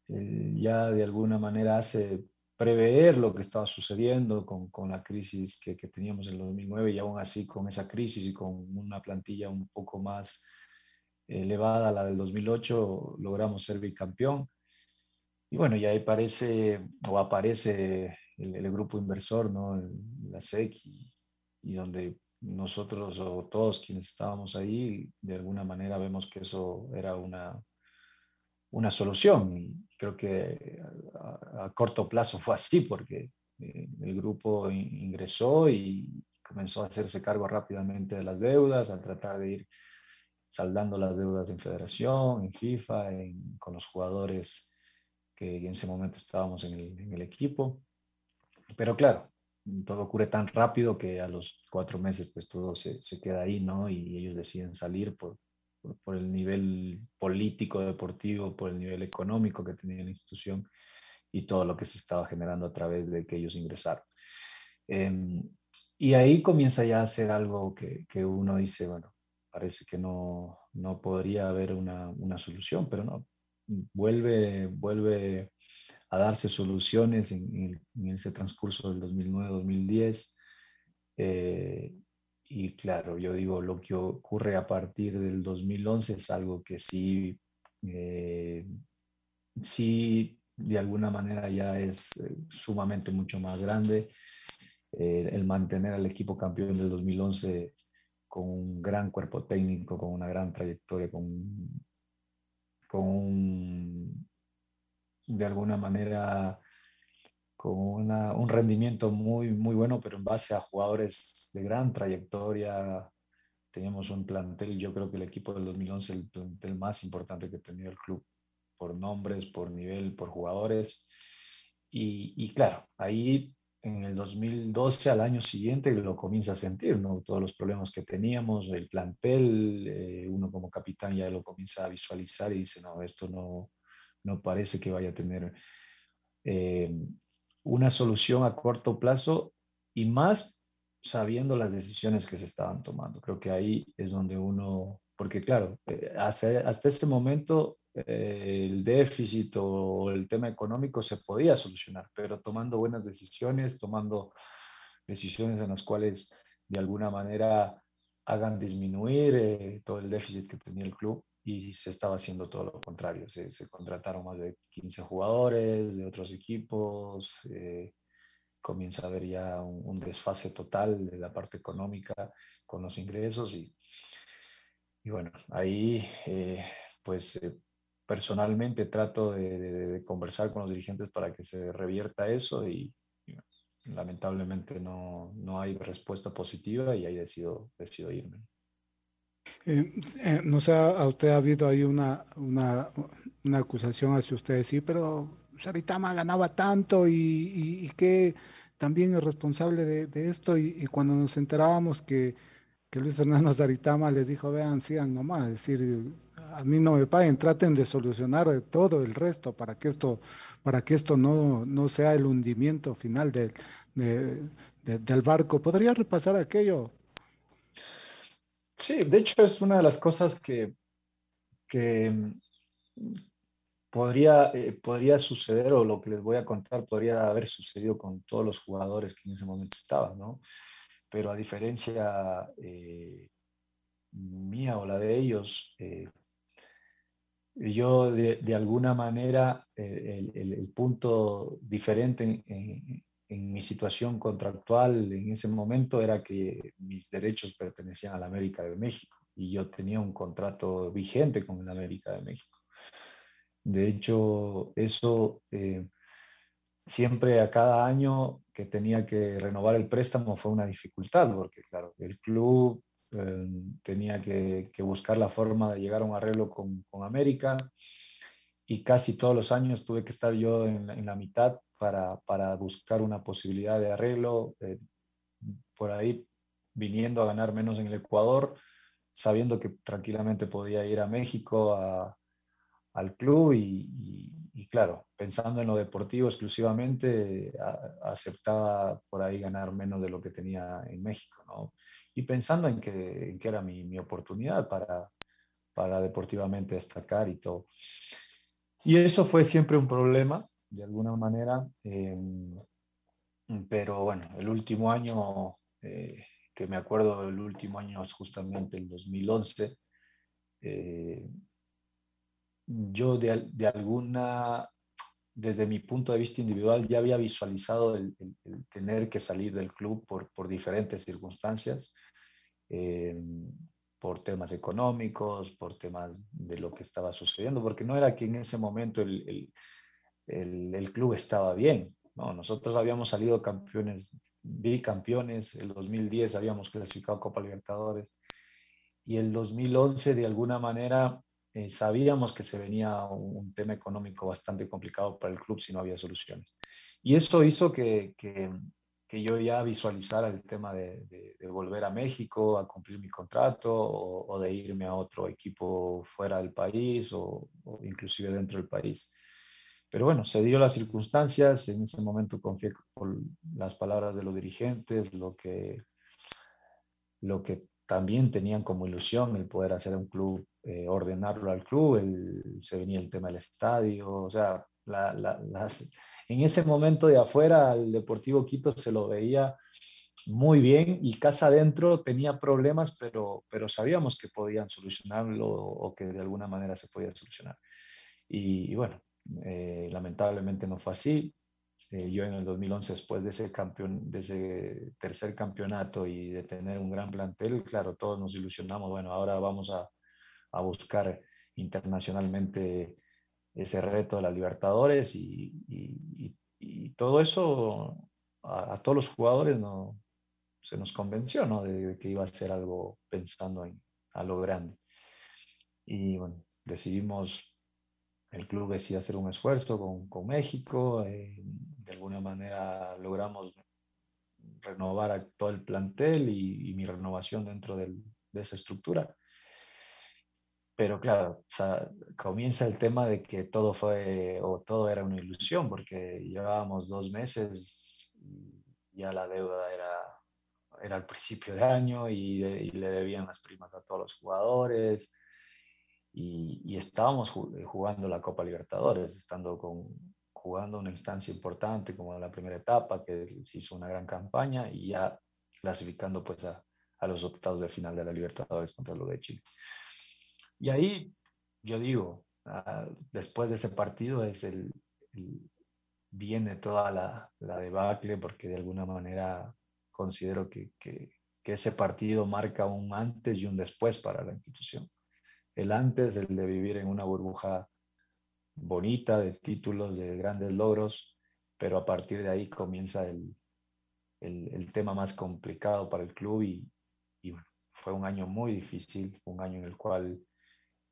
ya de alguna manera hace prever lo que estaba sucediendo con, con la crisis que, que, teníamos en el 2009 y aún así con esa crisis y con una plantilla un poco más elevada a la del 2008 logramos ser bicampeón. Y bueno, y ahí parece o aparece el, grupo inversor, ¿no? la SEC, y, y, donde nosotros o todos quienes estábamos ahí, de alguna manera vemos que eso era una, una solución. Y creo que a, corto plazo fue así, porque eh, el grupo ingresó y comenzó a hacerse cargo rápidamente de las deudas, a tratar de ir saldando las deudas en federación, en FIFA, con los jugadores que en ese momento estábamos en el, en el, equipo. Pero claro, todo ocurre tan rápido que a los cuatro meses pues todo se, se queda ahí, ¿no? Y ellos deciden salir por, por, el nivel político, deportivo, por el nivel económico que tenía la institución y todo lo que se estaba generando a través de que ellos ingresaron. Em, y ahí comienza ya a ser algo que, que, uno dice, bueno, parece que no, no podría haber una, una, solución, pero no, vuelve, vuelve a darse soluciones en, en ese transcurso del 2009-2010. Eh, y claro, yo digo, lo que ocurre a partir del 2011 es algo que sí, eh, sí de alguna manera ya es eh, sumamente mucho más grande. Eh, el mantener al equipo campeón del 2011 con un gran cuerpo técnico, con una gran trayectoria, con, con de alguna manera con un rendimiento muy, muy bueno, pero en base a jugadores de gran trayectoria. Teníamos un plantel, yo creo que el equipo del 2011 el plantel más importante que tenía el club, por nombres, por nivel, por jugadores. Y, y, claro, ahí en el 2012, al año siguiente, lo comienza a sentir, ¿no? Todos los problemas que teníamos, el plantel, eh, uno como capitán ya lo comienza a visualizar y dice, no, esto no, no parece que vaya a tener eh, una solución a corto plazo y más sabiendo las decisiones que se estaban tomando. Creo que ahí es donde uno, porque claro, eh, hasta, hasta ese momento eh, el déficit o el tema económico se podía solucionar, pero tomando buenas decisiones, tomando decisiones en las cuales de alguna manera hagan disminuir todo el déficit que tenía el club, y se estaba haciendo todo lo contrario. Se, contrataron más de 15 jugadores de otros equipos, eh, comienza a haber ya un, desfase total de la parte económica con los ingresos y, y bueno, ahí eh, pues eh, personalmente trato de, conversar con los dirigentes para que se revierta eso y, lamentablemente no, no, hay respuesta positiva y ahí decido, decido irme. Eh, eh, no sé, a usted ha habido ahí una, una, una, acusación hacia usted, sí, pero Saritama ganaba tanto y, que también es responsable de, esto y, cuando nos enterábamos que, que, Luis Fernando Saritama les dijo, vean, sigan nomás, es decir, a mí no me paguen, traten de solucionar todo el resto para que esto, para que esto no, no sea el hundimiento final del barco. ¿Podría repasar aquello? Sí, de hecho es una de las cosas que, que mm, podría, eh, podría suceder o lo que les voy a contar podría haber sucedido con todos los jugadores que en ese momento estaban, ¿no? Pero a diferencia eh, mía o la de ellos, eh, yo de, alguna manera el, punto diferente en, en mi situación contractual en ese momento era que mis derechos pertenecían a la América de México y yo tenía un contrato vigente con la América de México. De hecho, eso eh, siempre a cada año que tenía que renovar el préstamo fue una dificultad, porque claro, el club eh, tenía que, buscar la forma de llegar a un arreglo con, con, América y casi todos los años tuve que estar yo en, en la mitad para, buscar una posibilidad de arreglo, eh, por ahí viniendo a ganar menos en el Ecuador, sabiendo que tranquilamente podía ir a México a, al club y, claro, pensando en lo deportivo exclusivamente, aceptaba por ahí ganar menos de lo que tenía en México, ¿no? Y pensando en que, en que era mi, mi, oportunidad para, para deportivamente destacar y todo. Y eso fue siempre un problema, de alguna manera, em, pero bueno, el último año, eh, que me acuerdo, el último año es justamente el 2011, eh, yo de, de, alguna, desde mi punto de vista individual, ya había visualizado el, tener que salir del club por, por diferentes circunstancias, eh, por temas económicos, por temas de lo que estaba sucediendo, porque no era que en ese momento el, el club estaba bien, ¿no? nosotros habíamos salido campeones, bicampeones, el 2010 habíamos clasificado Copa Libertadores, y el 2011 de alguna manera eh, sabíamos que se venía un, tema económico bastante complicado para el club si no había soluciones. Y eso hizo que, que, yo ya visualizara el tema de, de, volver a México a cumplir mi contrato o, de irme a otro equipo fuera del país o, o, inclusive dentro del país. Pero bueno, se dio las circunstancias, en ese momento confié por las palabras de los dirigentes, lo que, lo que también tenían como ilusión el poder hacer un club, eh, ordenarlo al club, el, se venía el tema del estadio, o sea, la, la, las, en ese momento de afuera el Deportivo Quito se lo veía muy bien y casa adentro tenía problemas, pero, pero sabíamos que podían solucionarlo o que de alguna manera se podía solucionar. Y, y bueno, eh, lamentablemente no fue así. Eh, yo en el 2011, después de ese, campeón, de ese tercer campeonato y de tener un gran plantel, claro, todos nos ilusionamos, bueno, ahora vamos a, a buscar internacionalmente ese reto de la Libertadores y, y, todo eso a, todos los jugadores no, se nos convenció, ¿no? De, de, que iba a ser algo pensando en, a lo grande. Y bueno, decidimos el club decía hacer un esfuerzo con, con México, eh, de alguna manera logramos renovar a todo el plantel y, mi renovación dentro de esa estructura. Pero claro, comienza el tema de que todo fue o todo era una ilusión, porque llevábamos dos meses y ya la deuda era, era al principio de año y le debían las primas a todos los jugadores y, y, estábamos eh, jugando la Copa Libertadores, estando con, jugando una instancia importante como la primera etapa, que se hizo una gran campaña y ya clasificando pues a, a los octavos de final de la Libertadores contra lo de Chile. Y ahí yo digo, uh, después de ese partido es el, el viene toda la, la, debacle porque de alguna manera considero que, que, que ese partido marca un antes y un después para la institución el antes, el de vivir en una burbuja bonita de títulos, de grandes logros, pero a partir de ahí comienza el, el, tema más complicado para el club y, fue un año muy difícil, un año en el cual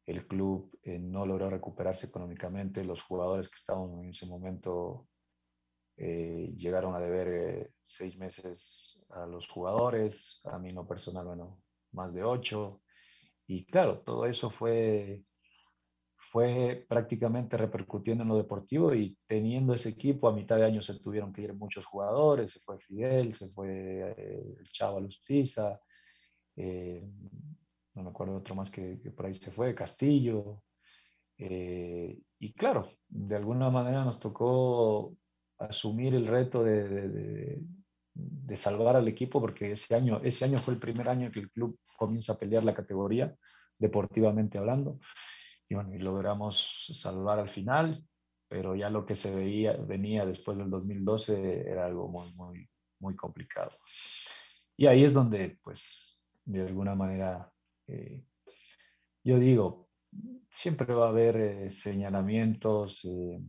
el club eh, no logró recuperarse económicamente, los jugadores que estaban en ese momento eh, llegaron a deber eh, seis meses a los jugadores, a mí no personal, bueno, más de ocho, y claro, todo eso fue, fue prácticamente repercutiendo en lo deportivo y teniendo ese equipo a mitad de año se tuvieron que ir muchos jugadores, se fue Fidel, se fue eh, el Chavo Lustiza, eh, no me acuerdo otro más que, que, por ahí se fue, Castillo. Eh, y claro, de alguna manera nos tocó asumir el reto de, de, de, de, salvar al equipo porque ese año, ese año fue el primer año que el club comienza a pelear la categoría deportivamente hablando y bueno, y logramos salvar al final, pero ya lo que se veía, venía después del 2012 era algo muy, muy, muy complicado. Y ahí es donde, pues, de alguna manera, eh, yo digo, siempre va a haber eh, señalamientos, eh,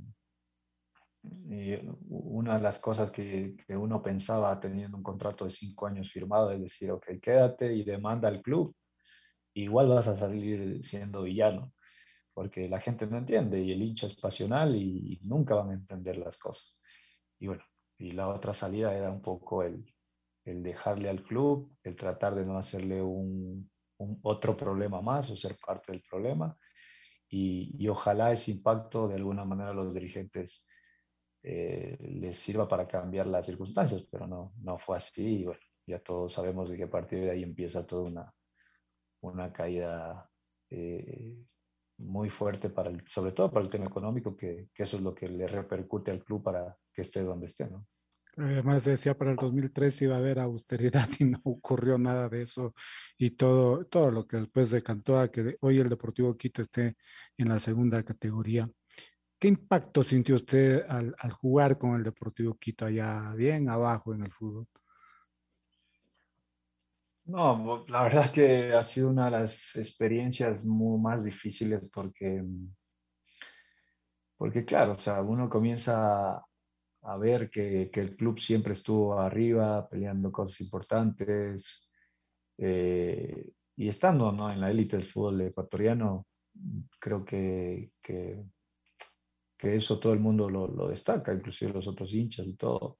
y una de las cosas que, que, uno pensaba teniendo un contrato de cinco años firmado es decir, ok, quédate y demanda al club, igual vas a salir siendo villano, porque la gente no entiende y el hincha es pasional y, y nunca van a entender las cosas. Y bueno, y la otra salida era un poco el, el dejarle al club, el tratar de no hacerle un, un otro problema más o ser parte del problema y, ojalá ese impacto de alguna manera los dirigentes eh, les sirva para cambiar las circunstancias, pero no, no fue así. Y bueno, ya todos sabemos de que a partir de ahí empieza toda una, una caída eh, muy fuerte, para el, sobre todo para el tema económico, que, que, eso es lo que le repercute al club para que esté donde esté. ¿no? Además decía para el 2003 iba a haber austeridad y no ocurrió nada de eso y todo, todo lo que después decantó a que hoy el Deportivo Quito esté en la segunda categoría. ¿Qué impacto sintió usted al, jugar con el Deportivo Quito allá bien abajo en el fútbol? No, la verdad que ha sido una de las experiencias más difíciles porque, porque claro, o sea, uno comienza a ver que, el club siempre estuvo arriba, peleando cosas importantes, eh, y estando en la élite del fútbol ecuatoriano, creo que, que, que eso todo el mundo lo, lo, destaca, inclusive los otros hinchas y todo.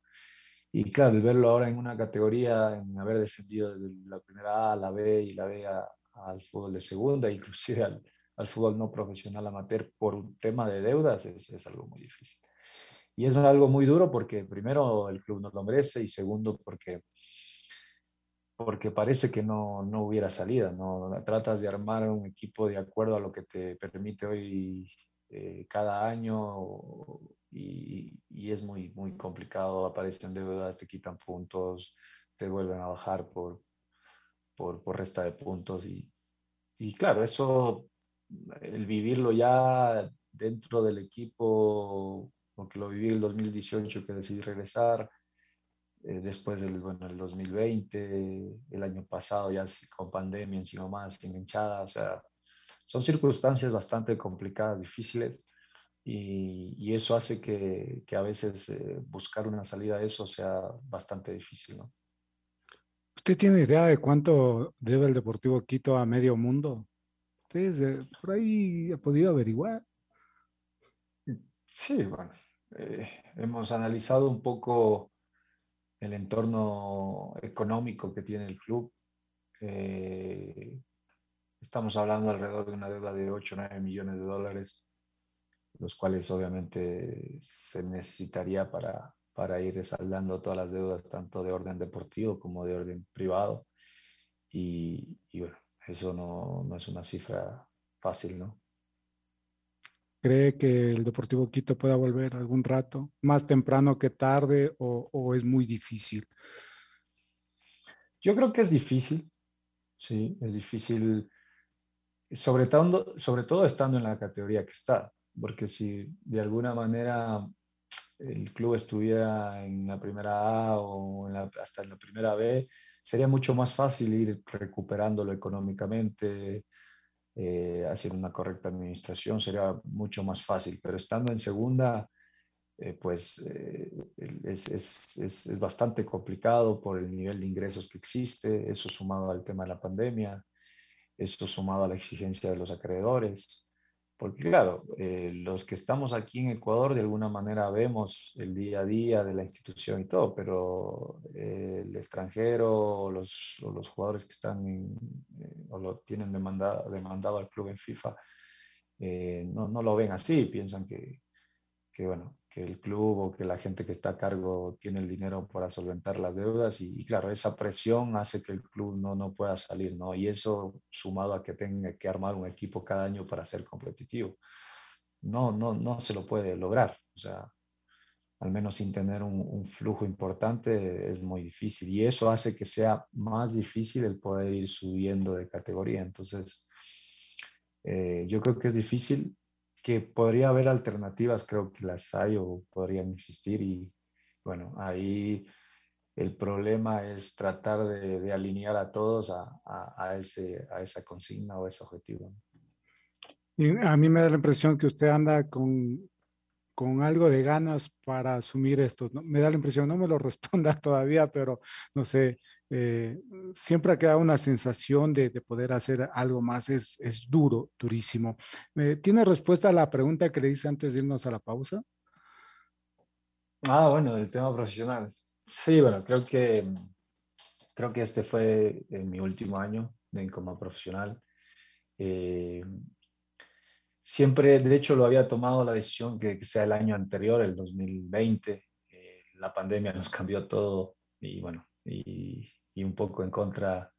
Y claro, el verlo ahora en una categoría, en haber descendido de la primera A a la B y la B al fútbol de segunda, inclusive al, al, fútbol no profesional amateur por un tema de deudas, es, es, algo muy difícil. Y es algo muy duro porque primero el club no lo merece y segundo porque, porque parece que no, no hubiera salida. ¿no? Tratas de armar un equipo de acuerdo a lo que te permite hoy eh, cada año y, y, es muy, muy complicado, aparecen deudas, te quitan puntos, te vuelven a bajar por, por, por resta de puntos y, y claro, eso, el vivirlo ya dentro del equipo, porque lo viví el 2018 que decidí regresar, eh, después del bueno, el 2020, el año pasado ya con pandemia encima más, sin hinchada, o sea, son circunstancias bastante complicadas, difíciles, y, y eso hace que, que a veces eh, buscar una salida a eso sea bastante difícil, ¿no? ¿Usted tiene idea de cuánto debe el Deportivo Quito a medio mundo? ¿Usted por ahí ha podido averiguar? Sí, bueno, eh, hemos analizado un poco el entorno económico que tiene el club. Eh, Estamos hablando alrededor de una deuda de 8 o 9 millones de dólares, los cuales obviamente se necesitaría para, para ir saldando todas las deudas, tanto de orden deportivo como de orden privado. Y, y bueno, eso no, no, es una cifra fácil, ¿no? ¿Cree que el Deportivo Quito pueda volver algún rato, más temprano que tarde, o, o es muy difícil? Yo creo que es difícil, sí, es difícil sobre todo, estando en la categoría que está, porque si de alguna manera el club estuviera en la primera A o hasta en la primera B, sería mucho más fácil ir recuperándolo económicamente, eh, haciendo una correcta administración, sería mucho más fácil, pero estando en segunda, eh, pues eh, es, es, es, es, bastante complicado por el nivel de ingresos que existe, eso sumado al tema de la pandemia, esto sumado a la exigencia de los acreedores, porque claro, eh, los que estamos aquí en Ecuador de alguna manera vemos el día a día de la institución y todo, pero eh, el extranjero los, o los, jugadores que están en, eh, o lo tienen demandado, demandado al club en FIFA, no, no, lo ven así, piensan que, que bueno, que el club o que la gente que está a cargo tiene el dinero para solventar las deudas y, claro, esa presión hace que el club no, no pueda salir, ¿no? Y eso sumado a que tenga que armar un equipo cada año para ser competitivo, no, no, no se lo puede lograr, o sea, al menos sin tener un, un flujo importante es muy difícil y eso hace que sea más difícil el poder ir subiendo de categoría, entonces... Eh, yo creo que es difícil que podría haber alternativas, creo que las hay o podrían existir y bueno, ahí el problema es tratar de, de alinear a todos a, a, a, ese, a esa consigna o ese objetivo. Y a mí me da la impresión que usted anda con, con algo de ganas para asumir esto. ¿no? Me da la impresión, no me lo responda todavía, pero no sé, eh, siempre ha quedado una sensación de, de, poder hacer algo más, es, es duro, durísimo. Eh, ¿Tiene respuesta a la pregunta que le hice antes de irnos a la pausa? Ah, bueno, el tema profesional. Sí, bueno, creo que, creo que este fue en mi último año como profesional. Eh, siempre, de hecho, lo había tomado la decisión que, sea el año anterior, el 2020. Eh, la pandemia nos cambió todo y bueno, y, un poco en contra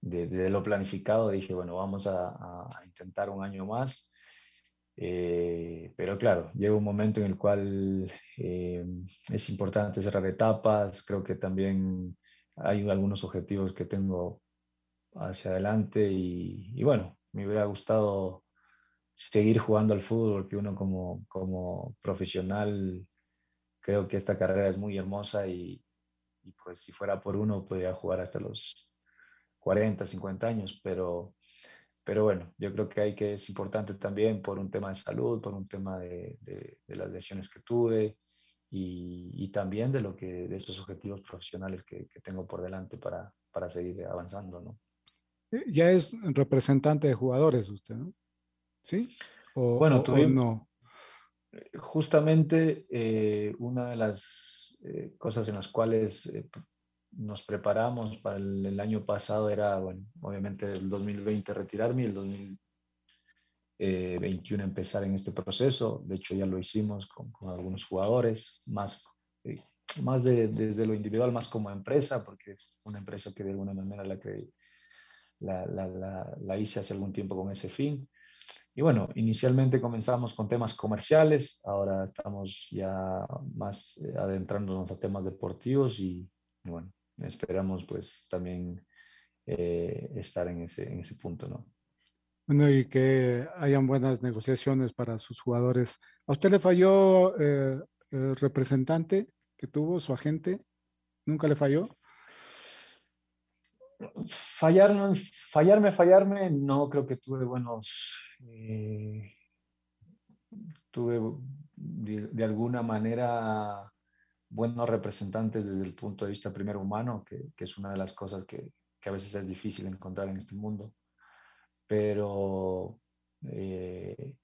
de, lo planificado, dije, bueno, vamos a, intentar un año más. Eh, pero claro, llega un momento en el cual eh, es importante cerrar etapas. Creo que también hay algunos objetivos que tengo hacia adelante y, y bueno, me hubiera gustado seguir jugando al fútbol, porque uno como, como profesional creo que esta carrera es muy hermosa y, pues si fuera por uno podría jugar hasta los 40, 50 años, pero, pero bueno, yo creo que hay que es importante también por un tema de salud, por un tema de, de, las lesiones que tuve y, y, también de lo que de esos objetivos profesionales que, que tengo por delante para, para seguir avanzando, ¿no? Ya es representante de jugadores usted, ¿no? ¿Sí? O, bueno, tuvimos, no? Eh, justamente eh, una de las eh, cosas en las cuales nos preparamos para el, año pasado era, bueno, obviamente el 2020 retirarme y el 2021 empezar en este proceso. De hecho, ya lo hicimos con, con algunos jugadores, más, más de, desde lo individual, más como empresa, porque es una empresa que de alguna manera la, que, la, la, la hice hace algún tiempo con ese fin. Y bueno, inicialmente comenzamos con temas comerciales, ahora estamos ya más eh, adentrándonos a temas deportivos y, bueno, esperamos pues también eh, estar en ese, en ese punto, ¿no? Bueno, y que hayan buenas negociaciones para sus jugadores. ¿A usted le falló eh, el representante que tuvo, su agente? ¿Nunca le falló? Fallar, fallarme, fallarme, no creo que tuve buenos eh, tuve de, alguna manera buenos representantes desde el punto de vista primero humano, que, es una de las cosas que, que, a veces es difícil encontrar en este mundo. Pero eh,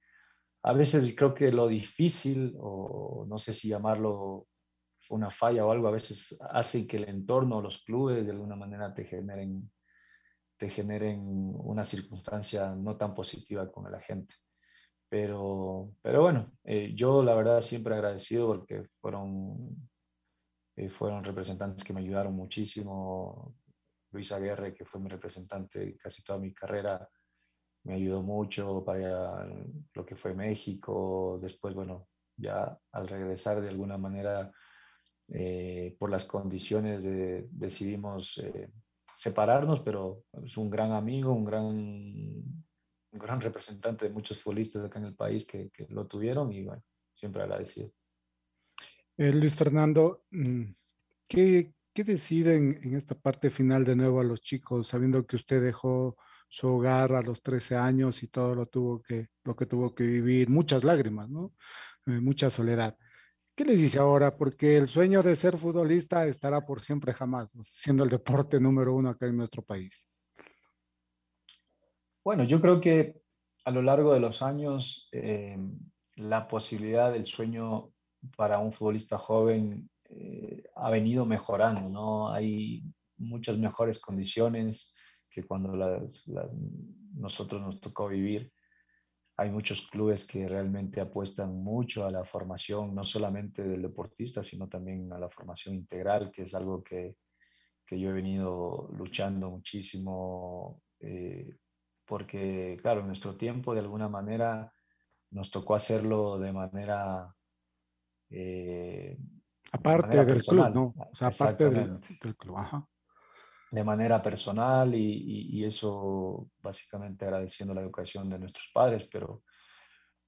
a veces creo que lo difícil, o no sé si llamarlo una falla o algo, a veces hace que el entorno, los clubes de alguna manera te generen te generen una circunstancia no tan positiva con la gente. Pero, pero bueno, eh, yo la verdad siempre agradecido porque fueron, eh, fueron representantes que me ayudaron muchísimo. Luis Aguirre, que fue mi representante casi toda mi carrera, me ayudó mucho para lo que fue México. Después, bueno, ya al regresar de alguna manera, eh, por las condiciones de, decidimos separarnos, pero es un gran amigo, un gran, un gran representante de muchos futbolistas acá en el país que, que lo tuvieron y bueno, siempre agradecido. Eh, Luis Fernando, mm, ¿qué, ¿qué, deciden en esta parte final de nuevo a los chicos, sabiendo que usted dejó su hogar a los 13 años y todo lo, tuvo que, lo que tuvo que vivir, muchas lágrimas, ¿no? Eh, mucha soledad. ¿Qué les dice ahora? Porque el sueño de ser futbolista estará por siempre jamás, siendo el deporte número uno acá en nuestro país. Bueno, yo creo que a lo largo de los años eh, la posibilidad del sueño para un futbolista joven eh, ha venido mejorando, ¿no? Hay muchas mejores condiciones que cuando nosotros nos tocó vivir hay muchos clubes que realmente apuestan mucho a la formación, no solamente del deportista, sino también a la formación integral, que es algo que, que yo he venido luchando muchísimo, eh, porque, claro, en nuestro tiempo, de alguna manera, nos tocó hacerlo de manera... Eh, aparte del club, ¿no? O sea, aparte del, del club, ajá de manera personal y, eso básicamente agradeciendo la educación de nuestros padres, pero,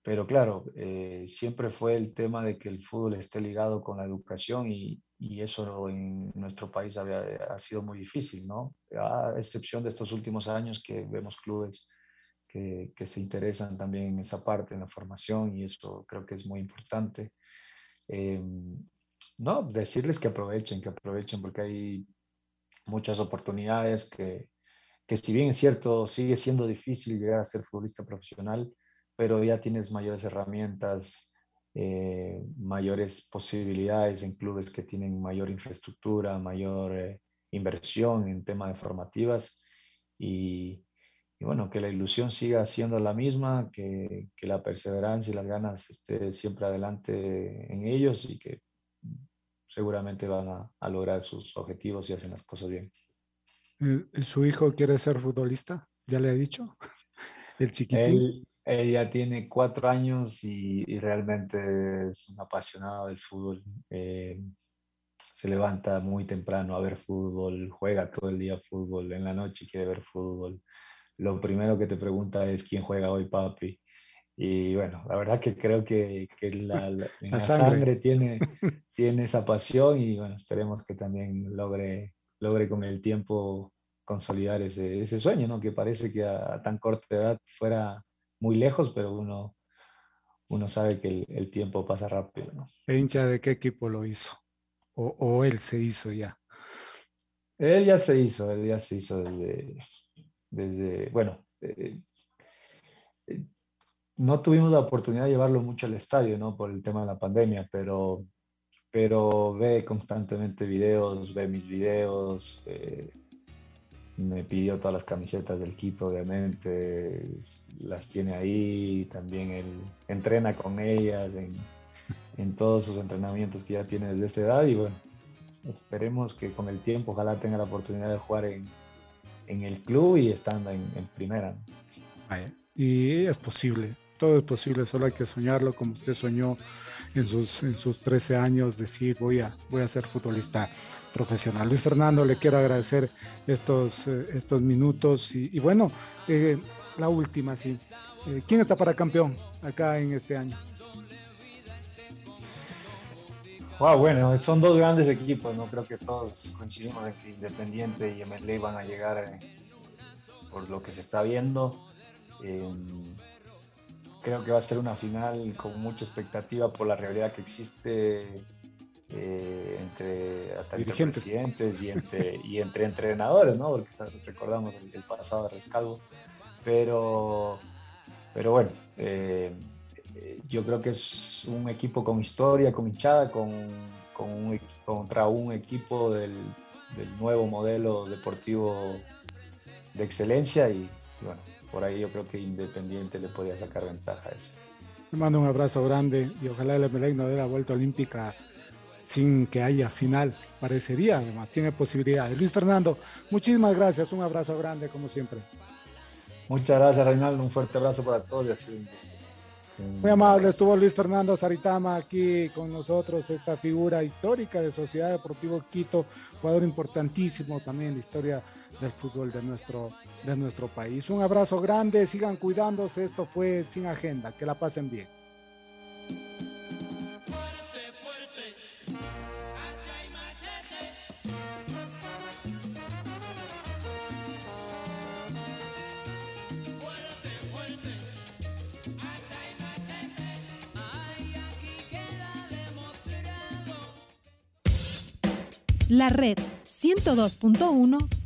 pero claro, eh, siempre fue el tema de que el fútbol esté ligado con la educación y, eso en nuestro país había, ha sido muy difícil, ¿no? A excepción de estos últimos años que vemos clubes que, que se interesan también en esa parte, en la formación y eso creo que es muy importante. Eh, no, decirles que aprovechen, que aprovechen porque hay muchas oportunidades que, que si bien es cierto, sigue siendo difícil llegar a ser futbolista profesional, pero ya tienes mayores herramientas, eh, mayores posibilidades en clubes que tienen mayor infraestructura, mayor eh, inversión en temas de formativas. Y, bueno, que la ilusión siga siendo la misma, que, que, la perseverancia y las ganas esté siempre adelante en ellos y que seguramente van a, a lograr sus objetivos y hacen las cosas bien. ¿Su hijo quiere ser futbolista? ¿Ya le ha dicho? El chiquitín. Él, ya tiene cuatro años y, y, realmente es un apasionado del fútbol. Eh, se levanta muy temprano a ver fútbol, juega todo el día fútbol, en la noche quiere ver fútbol. Lo primero que te pregunta es quién juega hoy, papi. Y bueno, la verdad que creo que, que la, la, la sangre. sangre, tiene, tiene esa pasión y bueno, esperemos que también logre, logre con el tiempo consolidar ese, ese sueño, ¿no? Que parece que a, a, tan corta edad fuera muy lejos, pero uno, uno sabe que el, el tiempo pasa rápido, ¿no? ¿E hincha de qué equipo lo hizo? o, o, él se hizo ya? Él ya se hizo, él ya se hizo desde, desde bueno, eh, eh, no tuvimos la oportunidad de llevarlo mucho al estadio, ¿no? Por el tema de la pandemia, pero, pero ve constantemente videos, ve mis videos, eh, me pidió todas las camisetas del Quito, obviamente, las tiene ahí, también él entrena con ellas en, todos sus entrenamientos que ya tiene desde esta edad y bueno, esperemos que con el tiempo ojalá tenga la oportunidad de jugar en, en el club y estando en, en primera. Y es posible, todo es posible, solo hay que soñarlo como usted soñó en sus, en sus 13 años, decir voy a, voy a ser futbolista profesional. Luis Fernando, le quiero agradecer estos, eh, estos minutos y, bueno, eh, la última, sí. Eh, ¿Quién está para campeón acá en este año? Wow, bueno, son dos grandes equipos, ¿no? Creo que todos coincidimos en que Independiente y MLA van a llegar por lo que se está viendo. Eh, creo que va a ser una final con mucha expectativa por la realidad que existe eh, entre, entre presidentes y entre, y entre entrenadores, ¿no? Porque recordamos el, el pasado de Rescalvo. Pero, pero bueno, eh, yo creo que es un equipo con historia, con hinchada, con, con un, contra un equipo del, del, nuevo modelo deportivo de excelencia y, y, bueno, por ahí yo creo que Independiente le podía sacar ventaja a eso. Le mando un abrazo grande y ojalá el Emelec no dé la vuelta olímpica sin que haya final. Parecería, además, tiene posibilidades. Luis Fernando, muchísimas gracias, un abrazo grande como siempre. Muchas gracias, Reinaldo, un fuerte abrazo para todos y así muy amable, estuvo Luis Fernando Saritama aquí con nosotros, esta figura histórica de Sociedad Deportivo Quito, jugador importantísimo también en la historia del fútbol de nuestro, de nuestro país. Un abrazo grande, sigan cuidándose, esto fue Sin Agenda, que la pasen bien. La red 102.1